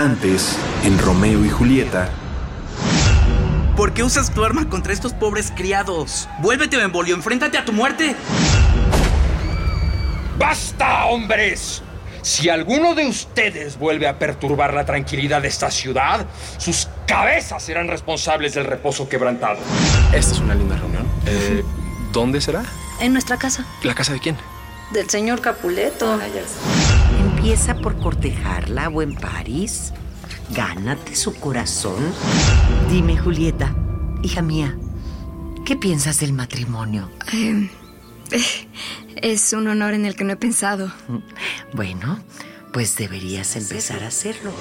Antes, en Romeo y Julieta. ¿Por qué usas tu arma contra estos pobres criados? Vuélvete, Benvolio, enfréntate a tu muerte. ¡Basta, hombres! Si alguno de ustedes vuelve a perturbar la tranquilidad de esta ciudad, sus cabezas serán responsables del reposo quebrantado. Esta es una linda reunión. Eh, ¿Dónde será? En nuestra casa. ¿La casa de quién? Del señor Capuleto. Empieza por cortejarla, buen París. Gánate su corazón. Dime, Julieta, hija mía, ¿qué piensas del matrimonio? Eh, eh, es un honor en el que no he pensado. Bueno, pues deberías empezar a hacerlo.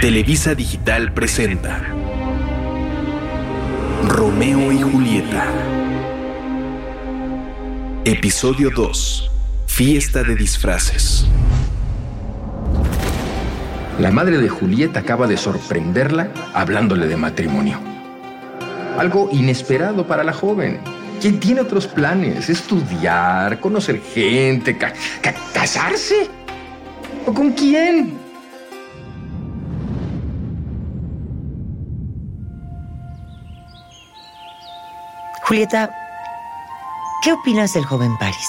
Televisa Digital presenta Romeo y Julieta. Episodio 2. Fiesta de disfraces. La madre de Julieta acaba de sorprenderla hablándole de matrimonio. Algo inesperado para la joven. Quien tiene otros planes, estudiar, conocer gente, ca- ca- casarse. ¿O con quién? Julieta, ¿qué opinas del joven París?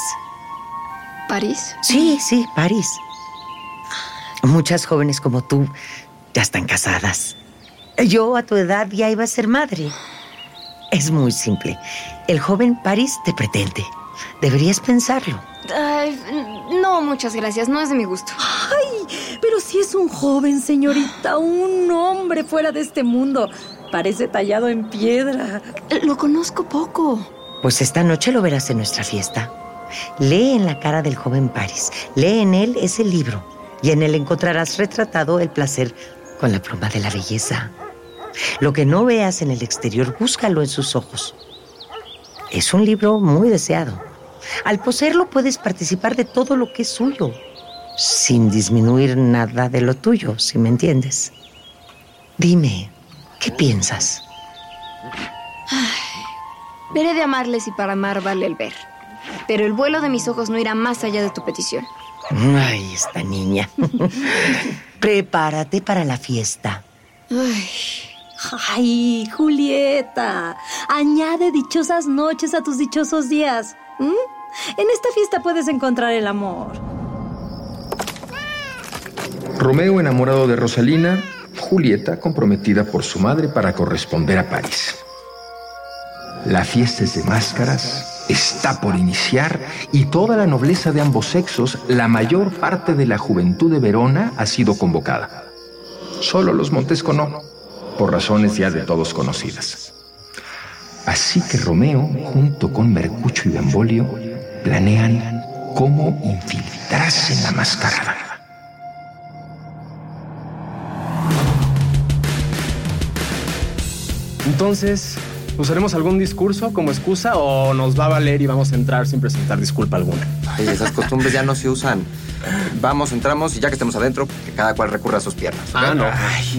¿París? Sí, sí, París. Muchas jóvenes como tú ya están casadas. Yo a tu edad ya iba a ser madre. Es muy simple. El joven París te pretende. Deberías pensarlo. Ay, no, muchas gracias. No es de mi gusto. Pero si es un joven, señorita, un hombre fuera de este mundo. Parece tallado en piedra. Lo conozco poco. Pues esta noche lo verás en nuestra fiesta. Lee en la cara del joven París. Lee en él ese libro. Y en él encontrarás retratado el placer con la pluma de la belleza. Lo que no veas en el exterior, búscalo en sus ojos. Es un libro muy deseado. Al poseerlo puedes participar de todo lo que es suyo, sin disminuir nada de lo tuyo, si me entiendes. Dime, ¿qué piensas? Veré de amarles y para amar vale el ver. Pero el vuelo de mis ojos no irá más allá de tu petición. Ay, esta niña. Prepárate para la fiesta. Ay, Ay, Julieta, añade dichosas noches a tus dichosos días. En esta fiesta puedes encontrar el amor. Romeo enamorado de Rosalina, Julieta comprometida por su madre para corresponder a París. La fiesta es de máscaras, está por iniciar y toda la nobleza de ambos sexos, la mayor parte de la juventud de Verona ha sido convocada. Solo los Montesco no, por razones ya de todos conocidas. Así que Romeo, junto con Mercucho y Benvolio, planean cómo infiltrarse en la mascarada. Entonces, ¿usaremos algún discurso como excusa o nos va a valer y vamos a entrar sin presentar disculpa alguna? Ay, esas costumbres ya no se usan. Vamos, entramos y ya que estemos adentro, que cada cual recurra a sus piernas. Ah, no.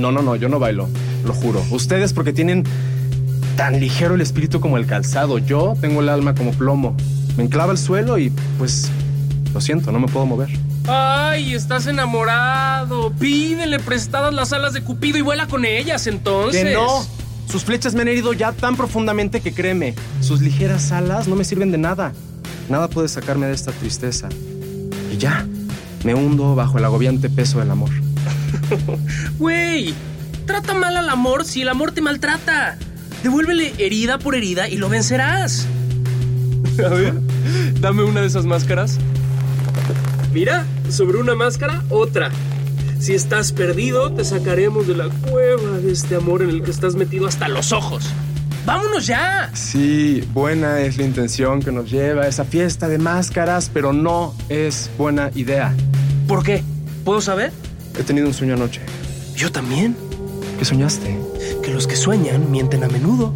No, no, no, yo no bailo. Lo juro. Ustedes porque tienen tan ligero el espíritu como el calzado. Yo tengo el alma como plomo. Me enclava el suelo y pues lo siento, no me puedo mover. Ay, estás enamorado. Pídele prestadas las alas de Cupido y vuela con ellas entonces. Que no. Sus flechas me han herido ya tan profundamente que créeme, sus ligeras alas no me sirven de nada. Nada puede sacarme de esta tristeza. Y ya, me hundo bajo el agobiante peso del amor. Güey, trata mal al amor si el amor te maltrata. Devuélvele herida por herida y lo vencerás. A ver, dame una de esas máscaras. Mira, sobre una máscara, otra. Si estás perdido, te sacaremos de la cueva de este amor en el que estás metido hasta los ojos. ¡Vámonos ya! Sí, buena es la intención que nos lleva a esa fiesta de máscaras, pero no es buena idea. ¿Por qué? ¿Puedo saber? He tenido un sueño anoche. Yo también. ¿Qué soñaste? Que los que sueñan mienten a menudo.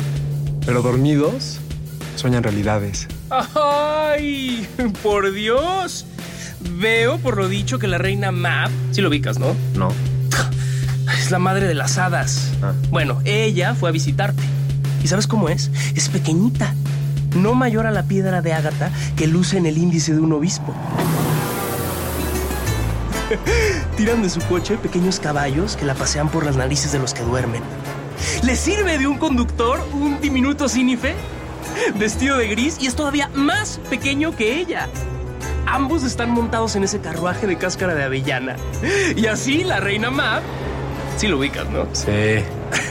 Pero dormidos sueñan realidades. ¡Ay! ¡Por Dios! Veo por lo dicho que la reina Mab, si lo ubicas, ¿no? No. Es la madre de las hadas. Ah. Bueno, ella fue a visitarte. ¿Y sabes cómo es? Es pequeñita. No mayor a la piedra de ágata que luce en el índice de un obispo. Tiran de su coche pequeños caballos que la pasean por las narices de los que duermen. Le sirve de un conductor un diminuto cínife vestido de gris y es todavía más pequeño que ella. Ambos están montados en ese carruaje de cáscara de avellana. Y así la reina Mab... Sí lo ubicas, ¿no? Sí.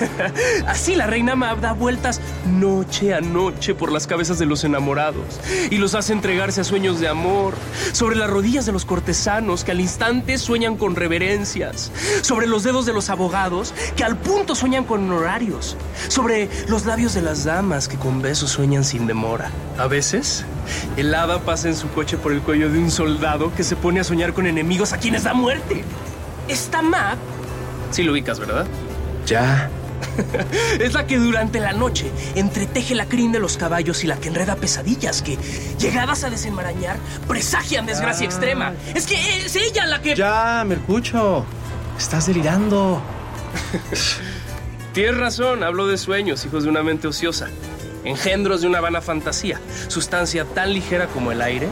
Así la reina Mab da vueltas noche a noche por las cabezas de los enamorados y los hace entregarse a sueños de amor, sobre las rodillas de los cortesanos que al instante sueñan con reverencias, sobre los dedos de los abogados que al punto sueñan con honorarios, sobre los labios de las damas que con besos sueñan sin demora. A veces, el hada pasa en su coche por el cuello de un soldado que se pone a soñar con enemigos a quienes da muerte. Esta Mab, sí lo ubicas, ¿verdad? Ya. es la que durante la noche entreteje la crin de los caballos y la que enreda pesadillas que, llegadas a desenmarañar, presagian desgracia Ah. extrema. Es que es ella la que... Ya, Mercucho. Estás delirando. Tienes razón, hablo de sueños, hijos de una mente ociosa. Engendros de una vana fantasía, sustancia tan ligera como el aire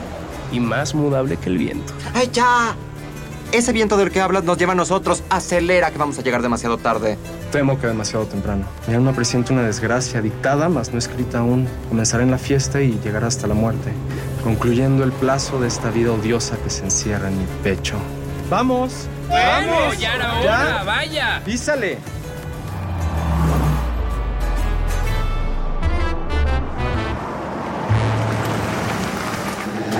y más mudable que el viento. ¡Ay, ya! Ese viento del que hablas nos lleva a nosotros. Acelera que vamos a llegar demasiado tarde. Temo que demasiado temprano. Mi alma presiente una desgracia dictada, mas no escrita aún. Comenzaré en la fiesta y llegará hasta la muerte, concluyendo el plazo de esta vida odiosa que se encierra en mi pecho. ¡Vamos! ¡Vamos! ya era vaya. ¡Písale!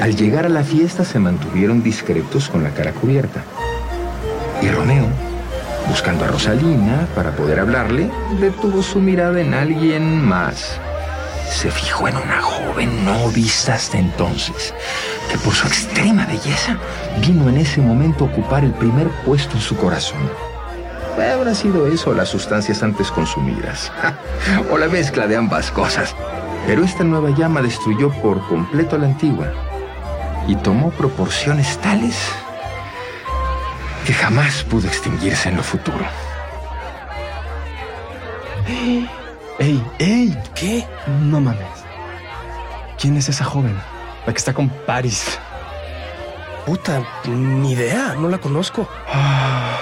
Al llegar a la fiesta se mantuvieron discretos con la cara cubierta. Y Romeo, buscando a Rosalina para poder hablarle, detuvo su mirada en alguien más. Se fijó en una joven no vista hasta entonces, que por su extrema belleza vino en ese momento a ocupar el primer puesto en su corazón. Habrá sido eso las sustancias antes consumidas, o la mezcla de ambas cosas. Pero esta nueva llama destruyó por completo a la antigua y tomó proporciones tales que jamás pudo extinguirse en lo futuro. ¡Ey, ey! ¿Qué? No mames. ¿Quién es esa joven? La que está con Paris. Puta, ni idea, no la conozco. Ah,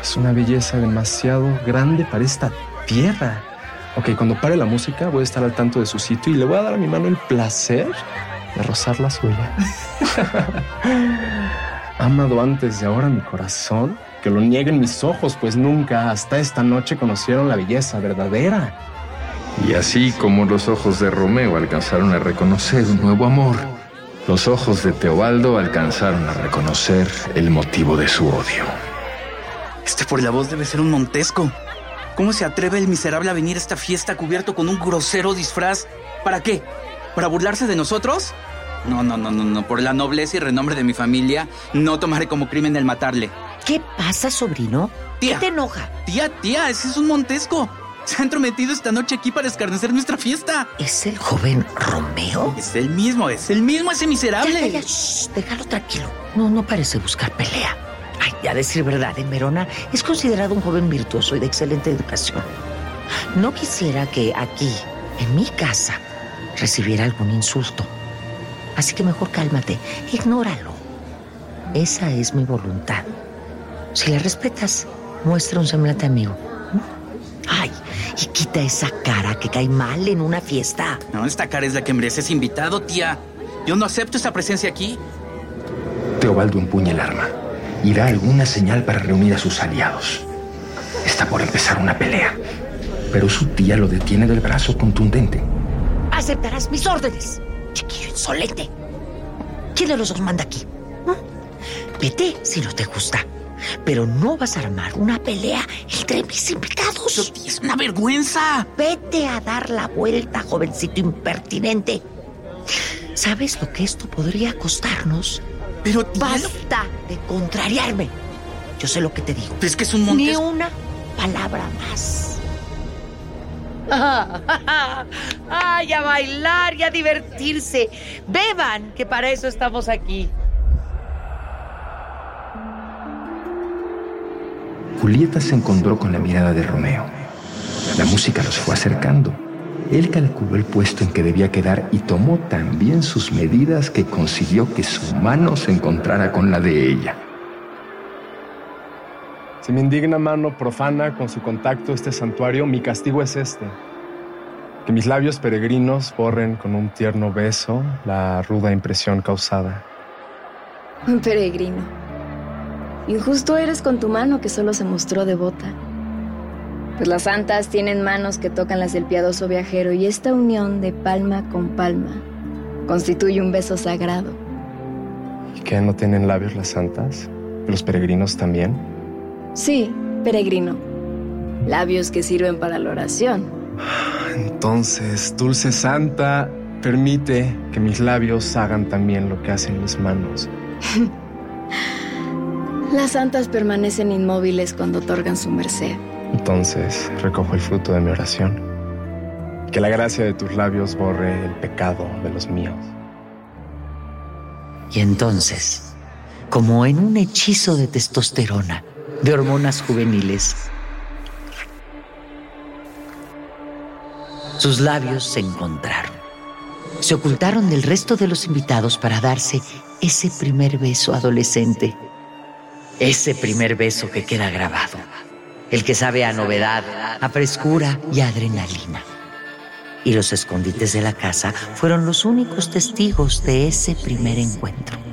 es una belleza demasiado grande para esta tierra. Ok, cuando pare la música voy a estar al tanto de su sitio y le voy a dar a mi mano el placer de rozar la suya. Ha amado antes de ahora mi corazón. Que lo nieguen mis ojos, pues nunca hasta esta noche conocieron la belleza verdadera. Y así como los ojos de Romeo alcanzaron a reconocer un nuevo amor, los ojos de Teobaldo alcanzaron a reconocer el motivo de su odio. Este por la voz debe ser un Montesco. ¿Cómo se atreve el miserable a venir a esta fiesta cubierto con un grosero disfraz? ¿Para qué? ¿Para burlarse de nosotros? No, no, no, no, no. Por la nobleza y renombre de mi familia, no tomaré como crimen el matarle. ¿Qué pasa, sobrino? Tía. ¿Qué te enoja? Tía, tía, ese es un Montesco. Se ha entrometido esta noche aquí para escarnecer nuestra fiesta. ¿Es el joven Romeo? Es el mismo, es el mismo ese miserable. Ya, ya, ya, shh, déjalo tranquilo. No, no parece buscar pelea. Ay, a decir verdad, en Verona es considerado un joven virtuoso y de excelente educación. No quisiera que aquí, en mi casa, recibiera algún insulto. Así que mejor cálmate, ignóralo. Esa es mi voluntad. Si la respetas, muestra un semblante amigo. Ay, y quita esa cara que cae mal en una fiesta. No, esta cara es la que mereces invitado, tía. Yo no acepto esa presencia aquí. Teobaldo empuña el arma y da alguna señal para reunir a sus aliados. Está por empezar una pelea, pero su tía lo detiene del brazo contundente. Aceptarás mis órdenes, chiquillo insolente. ¿Quién de los dos manda aquí? ¿Mm? Vete si no te gusta. Pero no vas a armar una pelea entre mis invitados. Es una vergüenza. Vete a dar la vuelta, jovencito impertinente. ¿Sabes lo que esto podría costarnos? Pero Basta de contrariarme. Yo sé lo que te digo. es que es un Ni una palabra más. Ay, a bailar y a divertirse. Beban, que para eso estamos aquí. Julieta se encontró con la mirada de Romeo. La música los fue acercando. Él calculó el puesto en que debía quedar y tomó tan bien sus medidas que consiguió que su mano se encontrara con la de ella. Si mi indigna mano profana con su contacto este santuario, mi castigo es este. Que mis labios peregrinos borren con un tierno beso la ruda impresión causada. Un peregrino. Injusto eres con tu mano que solo se mostró devota. Pues las santas tienen manos que tocan las del piadoso viajero y esta unión de palma con palma constituye un beso sagrado. ¿Y qué no tienen labios las santas? ¿Los peregrinos también? Sí, peregrino. Labios que sirven para la oración. Entonces, dulce santa, permite que mis labios hagan también lo que hacen mis manos. Las santas permanecen inmóviles cuando otorgan su merced. Entonces, recojo el fruto de mi oración. Que la gracia de tus labios borre el pecado de los míos. Y entonces, como en un hechizo de testosterona, de hormonas juveniles, sus labios se encontraron. Se ocultaron del resto de los invitados para darse ese primer beso adolescente. Ese primer beso que queda grabado. El que sabe a novedad, a frescura y a adrenalina. Y los escondites de la casa fueron los únicos testigos de ese primer encuentro.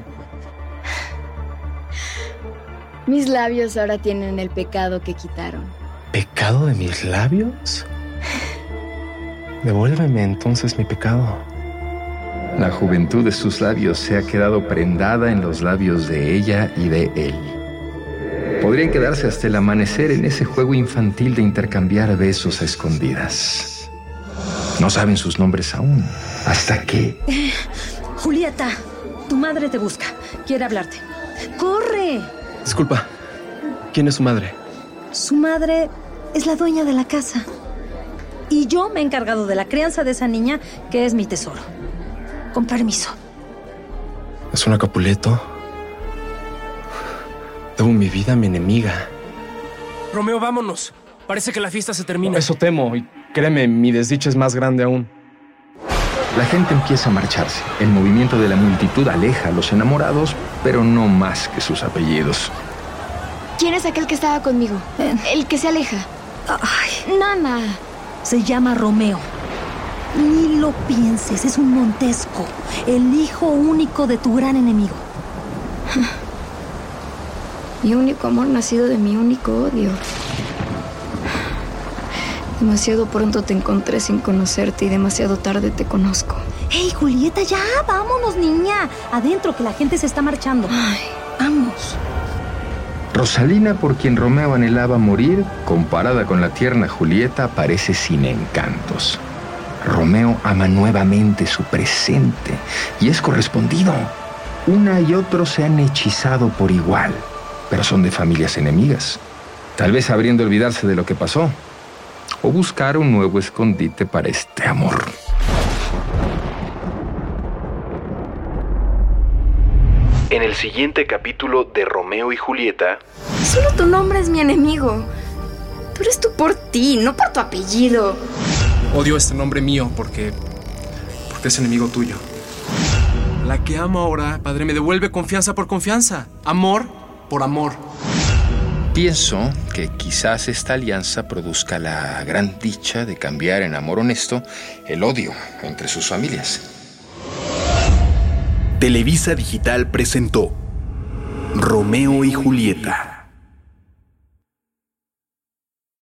Mis labios ahora tienen el pecado que quitaron. ¿Pecado de mis labios? Devuélveme entonces mi pecado. La juventud de sus labios se ha quedado prendada en los labios de ella y de él. Podrían quedarse hasta el amanecer en ese juego infantil de intercambiar besos a escondidas. No saben sus nombres aún. ¿Hasta que... Julieta, tu madre te busca. Quiere hablarte. ¡Corre! Disculpa, ¿quién es su madre? Su madre es la dueña de la casa. Y yo me he encargado de la crianza de esa niña, que es mi tesoro. Con permiso. ¿Es una Capuleto? Debo mi vida a mi enemiga. Romeo, vámonos. Parece que la fiesta se termina. Eso temo, y créeme, mi desdicha es más grande aún. La gente empieza a marcharse. El movimiento de la multitud aleja a los enamorados, pero no más que sus apellidos. ¿Quién es aquel que estaba conmigo? El que se aleja. Ay, Nana. se llama Romeo. Ni lo pienses, es un Montesco, el hijo único de tu gran enemigo. Mi único amor nacido de mi único odio. Demasiado pronto te encontré sin conocerte y demasiado tarde te conozco. ¡Hey, Julieta, ya! ¡Vámonos, niña! Adentro, que la gente se está marchando. Ay, Vamos. Rosalina, por quien Romeo anhelaba morir, comparada con la tierna Julieta, parece sin encantos. Romeo ama nuevamente su presente y es correspondido. Una y otro se han hechizado por igual, pero son de familias enemigas. Tal vez habrían de olvidarse de lo que pasó o buscar un nuevo escondite para este amor. En el siguiente capítulo de Romeo y Julieta, Solo tu nombre es mi enemigo. Tú eres tú por ti, no por tu apellido. Odio este nombre mío porque. porque es enemigo tuyo. La que amo ahora, padre, me devuelve confianza por confianza. Amor por amor. Pienso que quizás esta alianza produzca la gran dicha de cambiar en amor honesto el odio entre sus familias. Televisa Digital presentó Romeo y Julieta.